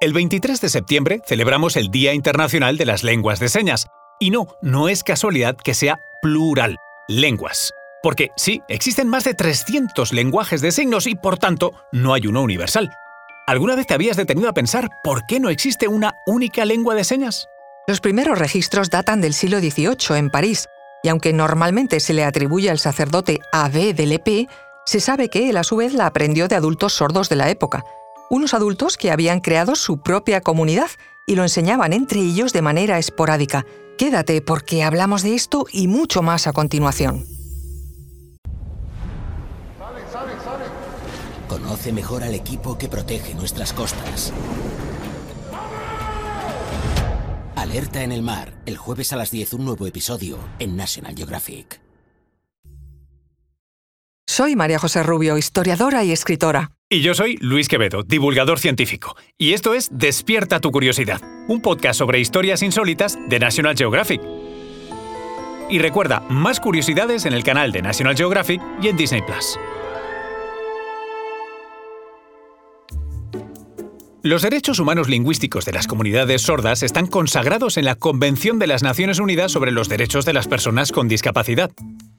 El 23 de septiembre celebramos el Día Internacional de las Lenguas de Señas. Y no, no es casualidad que sea plural, lenguas. Porque sí, existen más de 300 lenguajes de signos y por tanto no hay uno universal. ¿Alguna vez te habías detenido a pensar por qué no existe una única lengua de señas? Los primeros registros datan del siglo XVIII en París, y aunque normalmente se le atribuye al sacerdote Abbé de Lepé, se sabe que él a su vez la aprendió de adultos sordos de la época, unos adultos que habían creado su propia comunidad y lo enseñaban entre ellos de manera esporádica. Quédate porque hablamos de esto y mucho más a continuación. Conoce mejor al equipo que protege nuestras costas. Alerta en el mar, el jueves a las 10 un nuevo episodio en National Geographic. Soy María José Rubio, historiadora y escritora. Y yo soy Luis Quevedo, divulgador científico. Y esto es Despierta tu curiosidad, un podcast sobre historias insólitas de National Geographic. Y recuerda, más curiosidades en el canal de National Geographic y en Disney Plus. Los derechos humanos lingüísticos de las comunidades sordas están consagrados en la Convención de las Naciones Unidas sobre los Derechos de las Personas con Discapacidad.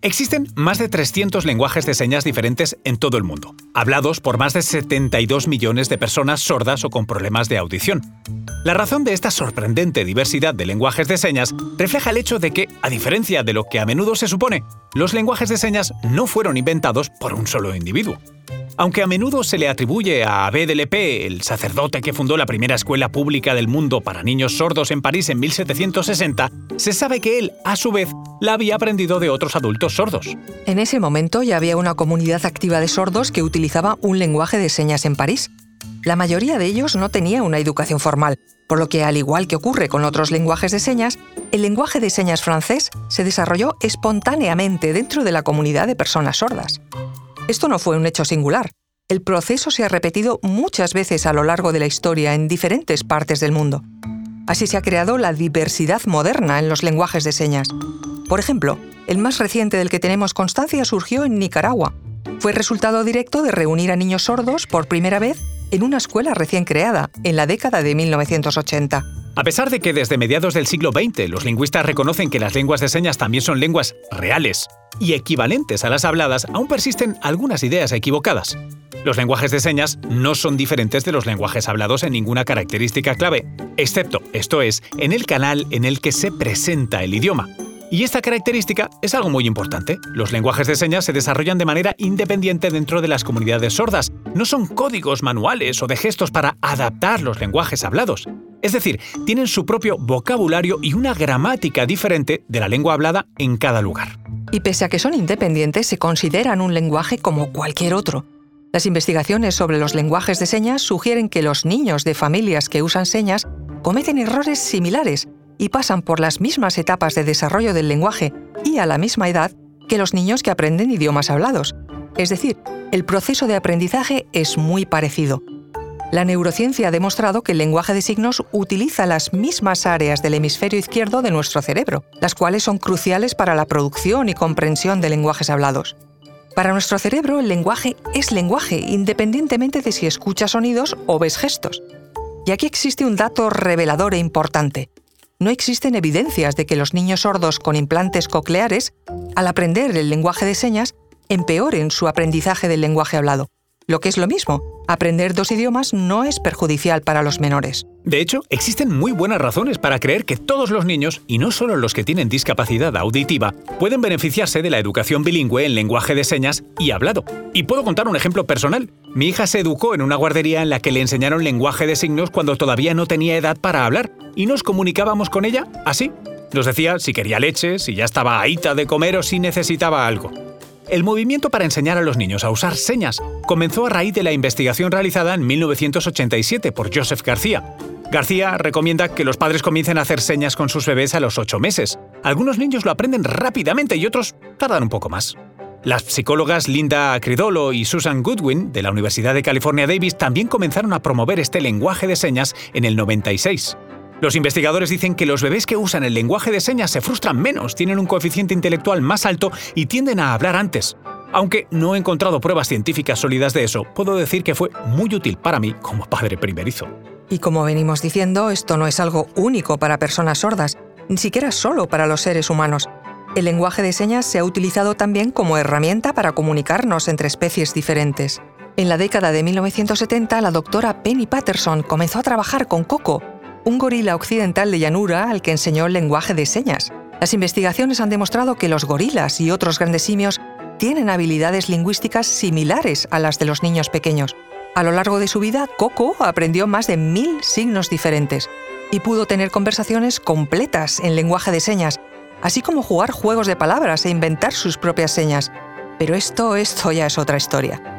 Existen más de 300 lenguajes de señas diferentes en todo el mundo, hablados por más de 72 millones de personas sordas o con problemas de audición. La razón de esta sorprendente diversidad de lenguajes de señas refleja el hecho de que, a diferencia de lo que a menudo se supone, los lenguajes de señas no fueron inventados por un solo individuo. Aunque a menudo se le atribuye a Abbé de Lepé, el sacerdote que fundó la primera escuela pública del mundo para niños sordos en París en 1760, se sabe que él, a su vez, la había aprendido de otros adultos sordos. En ese momento ya había una comunidad activa de sordos que utilizaba un lenguaje de señas en París. La mayoría de ellos no tenía una educación formal, por lo que, al igual que ocurre con otros lenguajes de señas, el lenguaje de señas francés se desarrolló espontáneamente dentro de la comunidad de personas sordas. Esto no fue un hecho singular. El proceso se ha repetido muchas veces a lo largo de la historia en diferentes partes del mundo. Así se ha creado la diversidad moderna en los lenguajes de señas. Por ejemplo, el más reciente del que tenemos constancia surgió en Nicaragua. Fue resultado directo de reunir a niños sordos por primera vez en una escuela recién creada, en la década de 1980. A pesar de que desde mediados del siglo XX los lingüistas reconocen que las lenguas de señas también son lenguas reales y equivalentes a las habladas, aún persisten algunas ideas equivocadas. Los lenguajes de señas no son diferentes de los lenguajes hablados en ninguna característica clave, excepto, esto es, en el canal en el que se presenta el idioma. Y esta característica es algo muy importante. Los lenguajes de señas se desarrollan de manera independiente dentro de las comunidades sordas. No son códigos manuales o de gestos para adaptar los lenguajes hablados. Es decir, tienen su propio vocabulario y una gramática diferente de la lengua hablada en cada lugar. Y pese a que son independientes, se consideran un lenguaje como cualquier otro. Las investigaciones sobre los lenguajes de señas sugieren que los niños de familias que usan señas cometen errores similares y pasan por las mismas etapas de desarrollo del lenguaje y a la misma edad que los niños que aprenden idiomas hablados. Es decir, el proceso de aprendizaje es muy parecido. La neurociencia ha demostrado que el lenguaje de signos utiliza las mismas áreas del hemisferio izquierdo de nuestro cerebro, las cuales son cruciales para la producción y comprensión de lenguajes hablados. Para nuestro cerebro, el lenguaje es lenguaje, independientemente de si escucha sonidos o ves gestos. Y aquí existe un dato revelador e importante no existen evidencias de que los niños sordos con implantes cocleares, al aprender el lenguaje de señas, empeoren su aprendizaje del lenguaje hablado. Lo que es lo mismo, aprender dos idiomas no es perjudicial para los menores. De hecho, existen muy buenas razones para creer que todos los niños, y no solo los que tienen discapacidad auditiva, pueden beneficiarse de la educación bilingüe en lenguaje de señas y hablado. Y puedo contar un ejemplo personal. Mi hija se educó en una guardería en la que le enseñaron lenguaje de signos cuando todavía no tenía edad para hablar, y nos comunicábamos con ella así. Nos decía si quería leche, si ya estaba ahita de comer o si necesitaba algo. El movimiento para enseñar a los niños a usar señas comenzó a raíz de la investigación realizada en 1987 por Joseph García. García recomienda que los padres comiencen a hacer señas con sus bebés a los 8 meses. Algunos niños lo aprenden rápidamente y otros tardan un poco más. Las psicólogas Linda Cridolo y Susan Goodwin de la Universidad de California Davis también comenzaron a promover este lenguaje de señas en el 96. Los investigadores dicen que los bebés que usan el lenguaje de señas se frustran menos, tienen un coeficiente intelectual más alto y tienden a hablar antes. Aunque no he encontrado pruebas científicas sólidas de eso, puedo decir que fue muy útil para mí como padre primerizo. Y como venimos diciendo, esto no es algo único para personas sordas, ni siquiera solo para los seres humanos. El lenguaje de señas se ha utilizado también como herramienta para comunicarnos entre especies diferentes. En la década de 1970, la doctora Penny Patterson comenzó a trabajar con Coco, un gorila occidental de llanura al que enseñó el lenguaje de señas. Las investigaciones han demostrado que los gorilas y otros grandes simios tienen habilidades lingüísticas similares a las de los niños pequeños. A lo largo de su vida, Coco aprendió más de mil signos diferentes y pudo tener conversaciones completas en lenguaje de señas, así como jugar juegos de palabras e inventar sus propias señas. Pero esto, esto ya es otra historia.